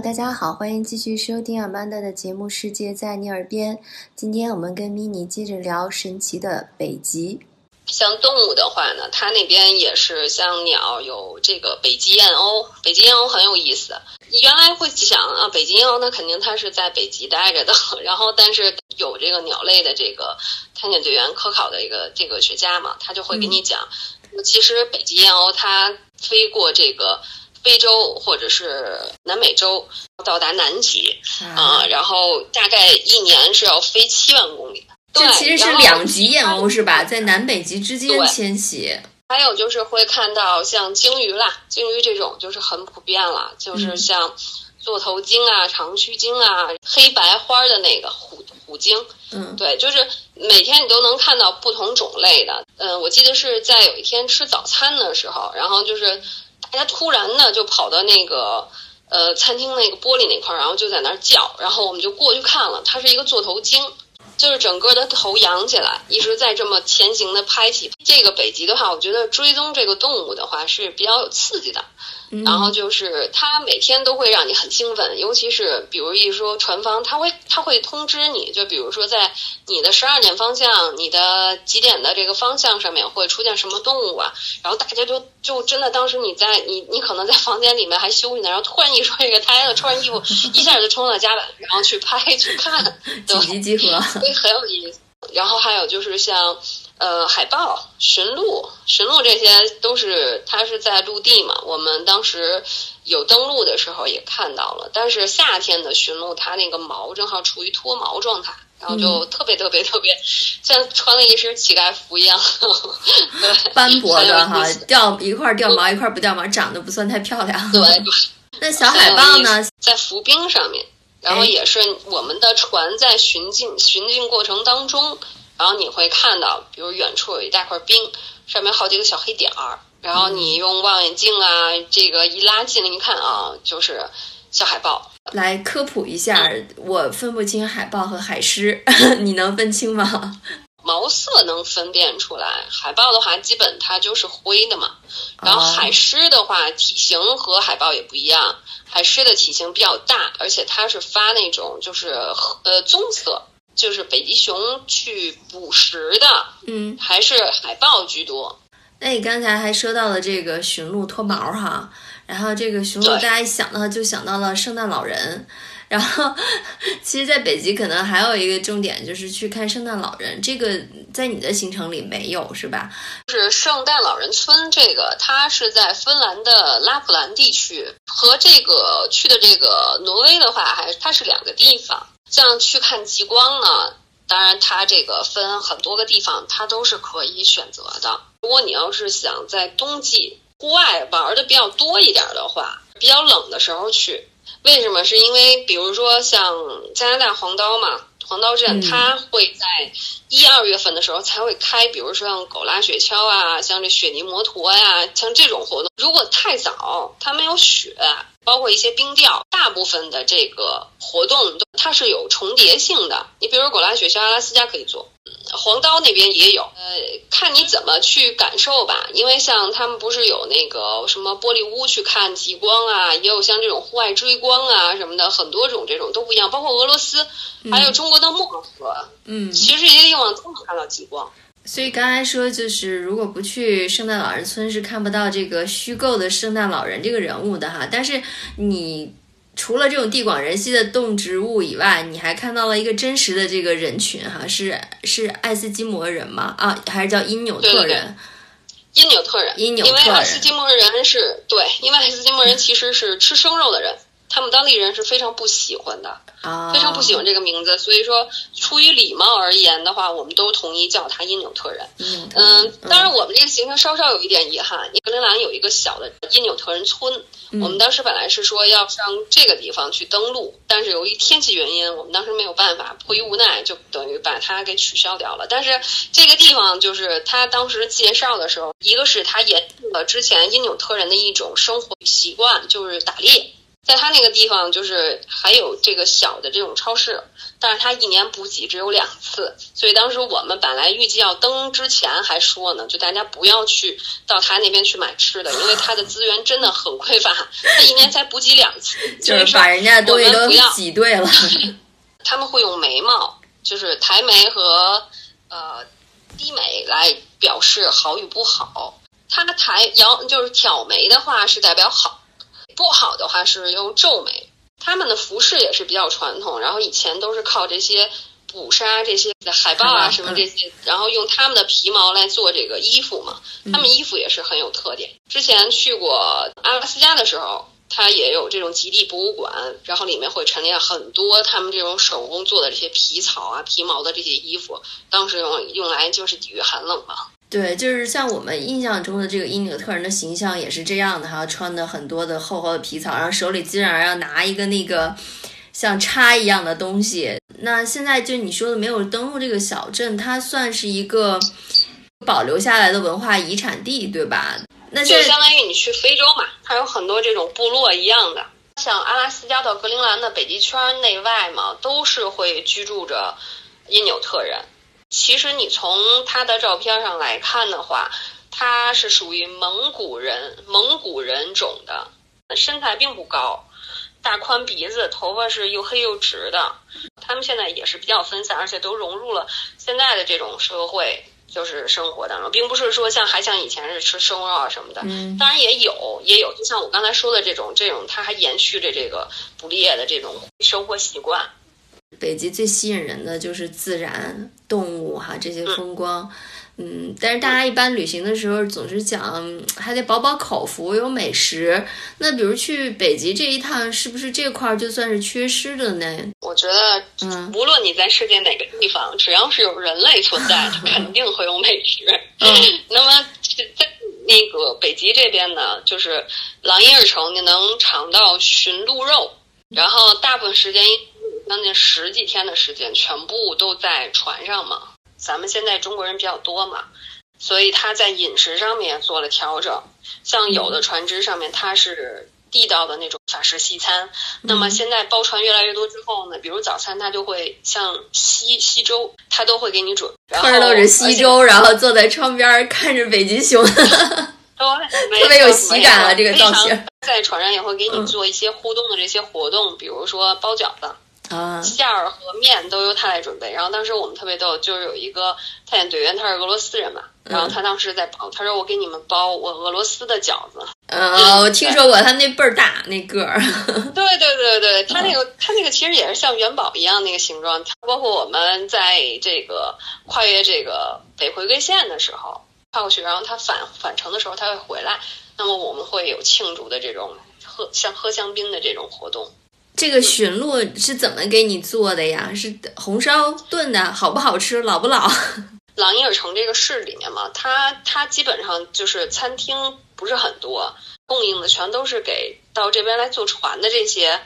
大家好，欢迎继续收听阿曼达的节目《世界在你耳边》。今天我们跟咪妮接着聊神奇的北极。像动物的话呢，它那边也是像鸟有这个北极燕鸥，北极燕鸥很有意思。你原来会想啊，北极燕鸥那肯定它是在北极待着的，然后但是有这个鸟类的这个探险队员科考的一个这个学家嘛，他就会跟你讲，其实北极燕鸥它飞过这个非洲或者是南美洲到达南极啊，然后大概一年是要飞七万公里。对其实是两极燕鸥是吧？在南北极之间迁徙。还有就是会看到像鲸鱼啦，鲸鱼这种就是很普遍了，就是像座头鲸啊、长须鲸啊、黑白花的那个虎虎鲸。嗯，对，就是每天你都能看到不同种类的。嗯，我记得是在有一天吃早餐的时候，然后就是他突然呢就跑到那个呃餐厅那个玻璃那块儿，然后就在那儿叫，然后我们就过去看了，它是一个座头鲸。就是整个的头扬起来，一直在这么前行的拍起。这个北极的话，我觉得追踪这个动物的话是比较有刺激的。然后就是他每天都会让你很兴奋，尤其是比如一说船方，他会他会通知你，就比如说在你的十二点方向，你的几点的这个方向上面会出现什么动物啊？然后大家就就真的当时你在你你可能在房间里面还休息呢，然后突然一说这个，大家穿上衣服 一下就冲到甲板，然后去拍去看，紧急集合，所以很有意思。然后还有就是像。呃，海豹、驯鹿、驯鹿这些都是它是在陆地嘛。我们当时有登陆的时候也看到了，但是夏天的驯鹿它那个毛正好处于脱毛状态，然后就特别特别特别像穿了一身乞丐服一样，对，斑驳的哈，掉一块掉毛一块不掉毛，长得不算太漂亮。对，那小海豹呢，在浮冰上面，然后也是我们的船在巡进巡进过程当中。然后你会看到，比如远处有一大块冰，上面好几个小黑点儿。然后你用望远镜啊，这个一拉近了，一看啊，就是小海豹。来科普一下，我分不清海豹和海狮，你能分清吗？毛色能分辨出来，海豹的话基本它就是灰的嘛。然后海狮的话，体型和海豹也不一样，海狮的体型比较大，而且它是发那种就是呃棕色。就是北极熊去捕食的，嗯，还是海豹居多。那你刚才还说到了这个驯鹿脱毛哈，然后这个驯鹿大家一想到就想到了圣诞老人，然后 其实在北极可能还有一个重点就是去看圣诞老人，这个在你的行程里没有是吧？就是圣诞老人村这个，它是在芬兰的拉普兰地区，和这个去的这个挪威的话，还它是两个地方。像去看极光呢，当然它这个分很多个地方，它都是可以选择的。如果你要是想在冬季户外玩的比较多一点的话，比较冷的时候去，为什么？是因为比如说像加拿大黄刀嘛，黄刀镇它会在一二月份的时候才会开，比如说像狗拉雪橇啊，像这雪泥摩托呀，像这种活动。如果太早，它没有雪。包括一些冰钓，大部分的这个活动都它是有重叠性的。你比如狗拉雪橇，阿拉斯加可以做，黄刀那边也有。呃，看你怎么去感受吧。因为像他们不是有那个什么玻璃屋去看极光啊，也有像这种户外追光啊什么的，很多种这种都不一样。包括俄罗斯，还有中国的漠河，嗯，其实这些地方都能看到极光。所以刚才说，就是如果不去圣诞老人村，是看不到这个虚构的圣诞老人这个人物的哈。但是你除了这种地广人稀的动植物以外，你还看到了一个真实的这个人群哈，是是爱斯基摩人吗？啊，还是叫因纽特人？因纽特人，因纽特人。因为爱斯基摩人是对，因为爱斯基摩人其实是吃生肉的人。他们当地人是非常不喜欢的，非常不喜欢这个名字。所以说，出于礼貌而言的话，我们都统一叫他因纽特人。嗯，当然，我们这个行程稍稍有一点遗憾。格陵兰有一个小的因纽特人村，我们当时本来是说要上这个地方去登陆，但是由于天气原因，我们当时没有办法，迫于无奈，就等于把它给取消掉了。但是这个地方就是他当时介绍的时候，一个是他延续了之前因纽特人的一种生活习惯，就是打猎。在他那个地方，就是还有这个小的这种超市，但是他一年补给只有两次，所以当时我们本来预计要登之前还说呢，就大家不要去到他那边去买吃的，因为他的资源真的很匮乏，他一年才补给两次，就是把人家东西都挤兑了。他们会用眉毛，就是抬眉和呃低眉来表示好与不好。他抬摇就是挑眉的话是代表好。不好的话是用皱眉，他们的服饰也是比较传统，然后以前都是靠这些捕杀这些海豹啊什么这些，然后用他们的皮毛来做这个衣服嘛，他们衣服也是很有特点。之前去过阿拉斯加的时候，它也有这种极地博物馆，然后里面会陈列很多他们这种手工做的这些皮草啊、皮毛的这些衣服，当时用用来就是抵御寒冷嘛。对，就是像我们印象中的这个因纽特人的形象也是这样的哈，穿的很多的厚厚的皮草，然后手里自然而然拿一个那个像叉一样的东西。那现在就你说的没有登陆这个小镇，它算是一个保留下来的文化遗产地，对吧？那就相当于你去非洲嘛，它有很多这种部落一样的，像阿拉斯加到格陵兰的北极圈内外嘛，都是会居住着因纽特人。其实你从他的照片上来看的话，他是属于蒙古人，蒙古人种的，身材并不高，大宽鼻子，头发是又黑又直的。他们现在也是比较分散，而且都融入了现在的这种社会，就是生活当中，并不是说像还像以前是吃生肉啊什么的。嗯，当然也有，也有，就像我刚才说的这种，这种他还延续着这个捕猎的这种生活习惯。北极最吸引人的就是自然、动物哈这些风光，嗯，但是大家一般旅行的时候总是讲还得饱饱口福，有美食。那比如去北极这一趟，是不是这块就算是缺失的呢？我觉得，嗯，无论你在世界哪个地方，只要是有人类存在，肯定会有美食。嗯，那么在那个北极这边呢，就是狼烟儿城，你能尝到驯鹿肉，然后大部分时间。将近十几天的时间，全部都在船上嘛。咱们现在中国人比较多嘛，所以他在饮食上面做了调整。像有的船只上面，它是地道的那种法式西餐。那么现在包船越来越多之后呢，比如早餐，他就会像西西周，他都会给你准。喝着着西周，然后坐在窗边看着北极熊，特别有喜感啊！这个造型。在船上也会给你做一些互动的这些活动，比如说包饺子。啊，馅儿和面都由他来准备。然后当时我们特别逗，就是有一个探险队员，他是俄罗斯人嘛，然后他当时在包，他说我给你们包我俄罗斯的饺子。呃，我听说过，他那倍儿大，那个儿。对对对对，他那个他那个其实也是像元宝一样那个形状。包括我们在这个跨越这个北回归线的时候跨过去，然后他返返程的时候他会回来，那么我们会有庆祝的这种喝像喝香槟的这种活动。这个驯鹿是怎么给你做的呀？是红烧炖的，好不好吃？老不老？朗伊尔城这个市里面嘛，它它基本上就是餐厅不是很多，供应的全都是给到这边来坐船的这些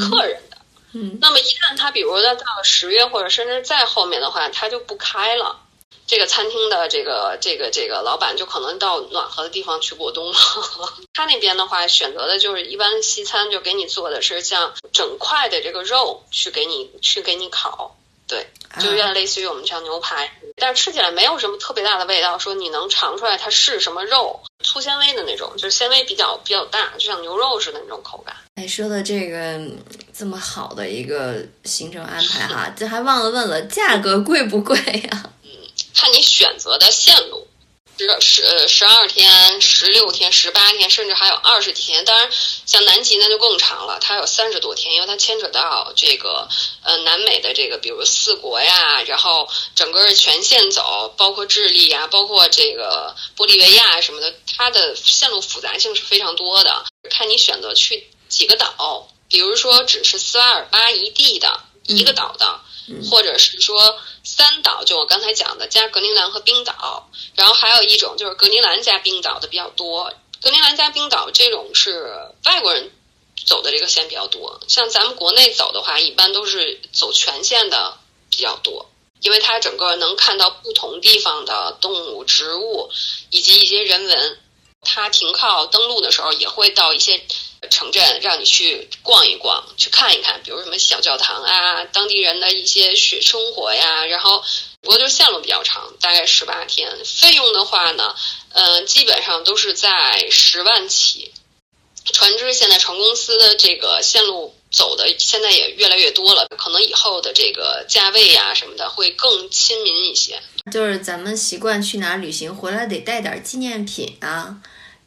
客人的。嗯，那么一旦它比如到到了十月或者甚至再后面的话，它就不开了。这个餐厅的这个这个这个老板就可能到暖和的地方去过冬了。他那边的话选择的就是一般西餐，就给你做的是像整块的这个肉去给你去给你烤，对，就有点类似于我们像牛排，但是吃起来没有什么特别大的味道，说你能尝出来它是什么肉，粗纤维的那种，就是纤维比较比较大，就像牛肉似的那种口感。哎，说的这个这么好的一个行程安排哈，这还忘了问了，价格贵不贵呀？看你选择的线路，十十呃十二天、十六天、十八天，甚至还有二十几天。当然，像南极那就更长了，它有三十多天，因为它牵扯到这个呃南美的这个，比如四国呀，然后整个全线走，包括智利呀，包括这个玻利维亚什么的，它的线路复杂性是非常多的。看你选择去几个岛，比如说只是斯瓦尔巴一地的一个岛的，或者是说。三岛就我刚才讲的，加格陵兰和冰岛，然后还有一种就是格陵兰加冰岛的比较多。格陵兰加冰岛这种是外国人走的这个线比较多，像咱们国内走的话，一般都是走全线的比较多，因为它整个能看到不同地方的动物、植物以及一些人文。它停靠登陆的时候也会到一些城镇，让你去逛一逛，去看一看，比如什么小教堂啊，当地人的一些学生活呀。然后，不过就是线路比较长，大概十八天。费用的话呢，嗯，基本上都是在十万起。船只现在船公司的这个线路走的现在也越来越多了，可能以后的这个价位呀什么的会更亲民一些。就是咱们习惯去哪儿旅行，回来得带点纪念品啊。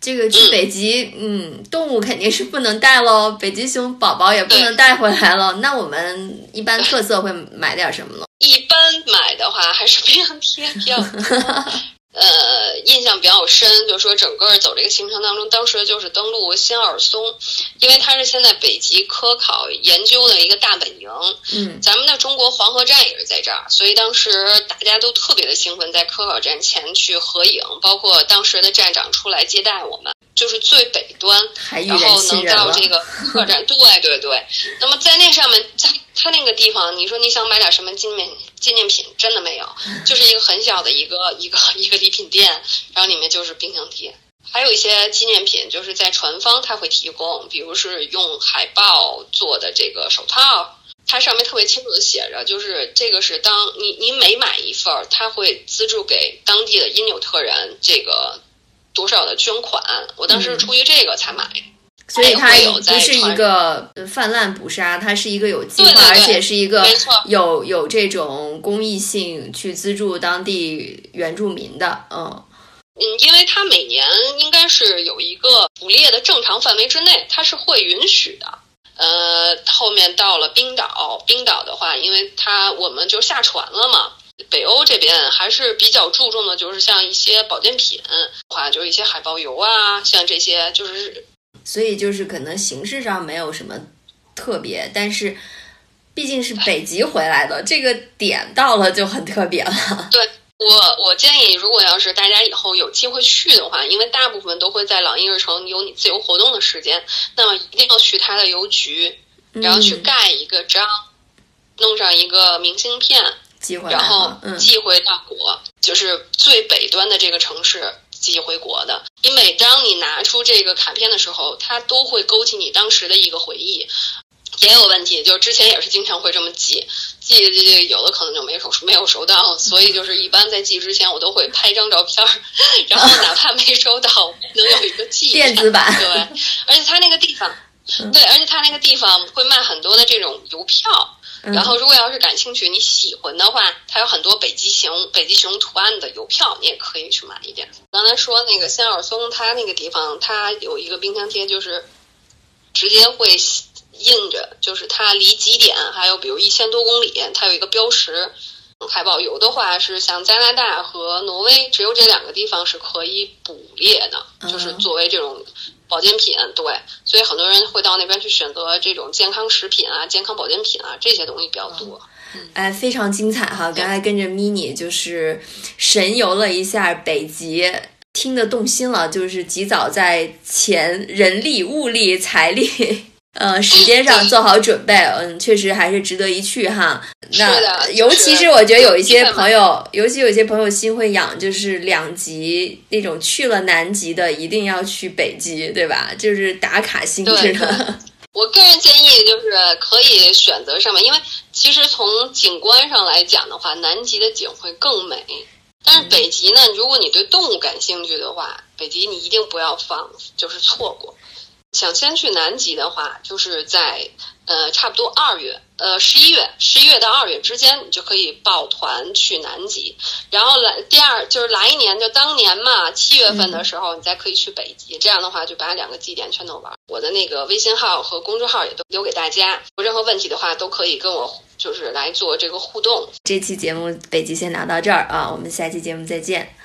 这个去北极，嗯，动物肯定是不能带喽，北极熊宝宝也不能带回来了。那我们一般特色会买点什么呢？一般买的话还是冰箱贴比较多。呃，印象比较深，就是说整个走这个行程当中，当时就是登陆新奥尔松，因为它是现在北极科考研究的一个大本营。嗯，咱们的中国黄河站也是在这儿，所以当时大家都特别的兴奋，在科考站前去合影，包括当时的站长出来接待我们，就是最北端，然后能到这个 客栈。对对对，那么在那上面，在它那个地方，你说你想买点什么纪念纪念品，真的没有，就是一个很小的一个一个一个礼品店，然后里面就是冰箱贴，还有一些纪念品，就是在船方他会提供，比如是用海豹做的这个手套，它上面特别清楚的写着，就是这个是当你你每买一份儿，他会资助给当地的因纽特人这个多少的捐款，我当时是出于这个才买。所以它不是一个泛滥捕杀，它是一个有计划，而且是一个有有这种公益性去资助当地原住民的，嗯嗯，因为它每年应该是有一个捕猎的正常范围之内，它是会允许的。呃，后面到了冰岛，冰岛的话，因为它我们就下船了嘛，北欧这边还是比较注重的，就是像一些保健品，话就是一些海豹油啊，像这些就是。所以就是可能形式上没有什么特别，但是毕竟是北极回来的，这个点到了就很特别了。对我，我建议如果要是大家以后有机会去的话，因为大部分都会在朗伊日城有你自由活动的时间，那么一定要去它的邮局，然后去盖一个章，弄上一个明信片，寄回然后寄回到国，就是最北端的这个城市。寄回国的，你每当你拿出这个卡片的时候，它都会勾起你当时的一个回忆。也有问题，就是之前也是经常会这么寄，寄寄寄，有的可能就没收没有收到，所以就是一般在寄之前，我都会拍张照片，然后 哪怕没收到，能有一个记电子版。对，而且它那个地方，对，而且它那个地方会卖很多的这种邮票。然后，如果要是感兴趣、你喜欢的话，它有很多北极熊、北极熊图案的邮票，你也可以去买一点。刚才说那个仙尔松，它那个地方它有一个冰箱贴，就是直接会印着，就是它离极点还有比如一千多公里，它有一个标识。海豹油的话是像加拿大和挪威，只有这两个地方是可以捕猎的，就是作为这种。保健品对，所以很多人会到那边去选择这种健康食品啊、健康保健品啊这些东西比较多。哎，非常精彩哈！刚才跟着 mini 就是神游了一下北极，听得动心了，就是及早在钱、人力、物力、财力。呃，时间上做好准备，嗯，确实还是值得一去哈。那尤其是我觉得有一些朋友，尤其有些朋友心会痒，就是两极那种去了南极的，一定要去北极，对吧？就是打卡性质的。我个人建议就是可以选择上面，因为其实从景观上来讲的话，南极的景会更美。但是北极呢，如果你对动物感兴趣的话，北极你一定不要放，就是错过。想先去南极的话，就是在呃差不多二月，呃十一月，十一月到二月之间，你就可以报团去南极。然后来第二就是来一年，就当年嘛，七月份的时候，你再可以去北极。这样的话，就把两个极点全都玩。我的那个微信号和公众号也都留给大家，有任何问题的话，都可以跟我就是来做这个互动。这期节目北极先聊到这儿啊，我们下期节目再见。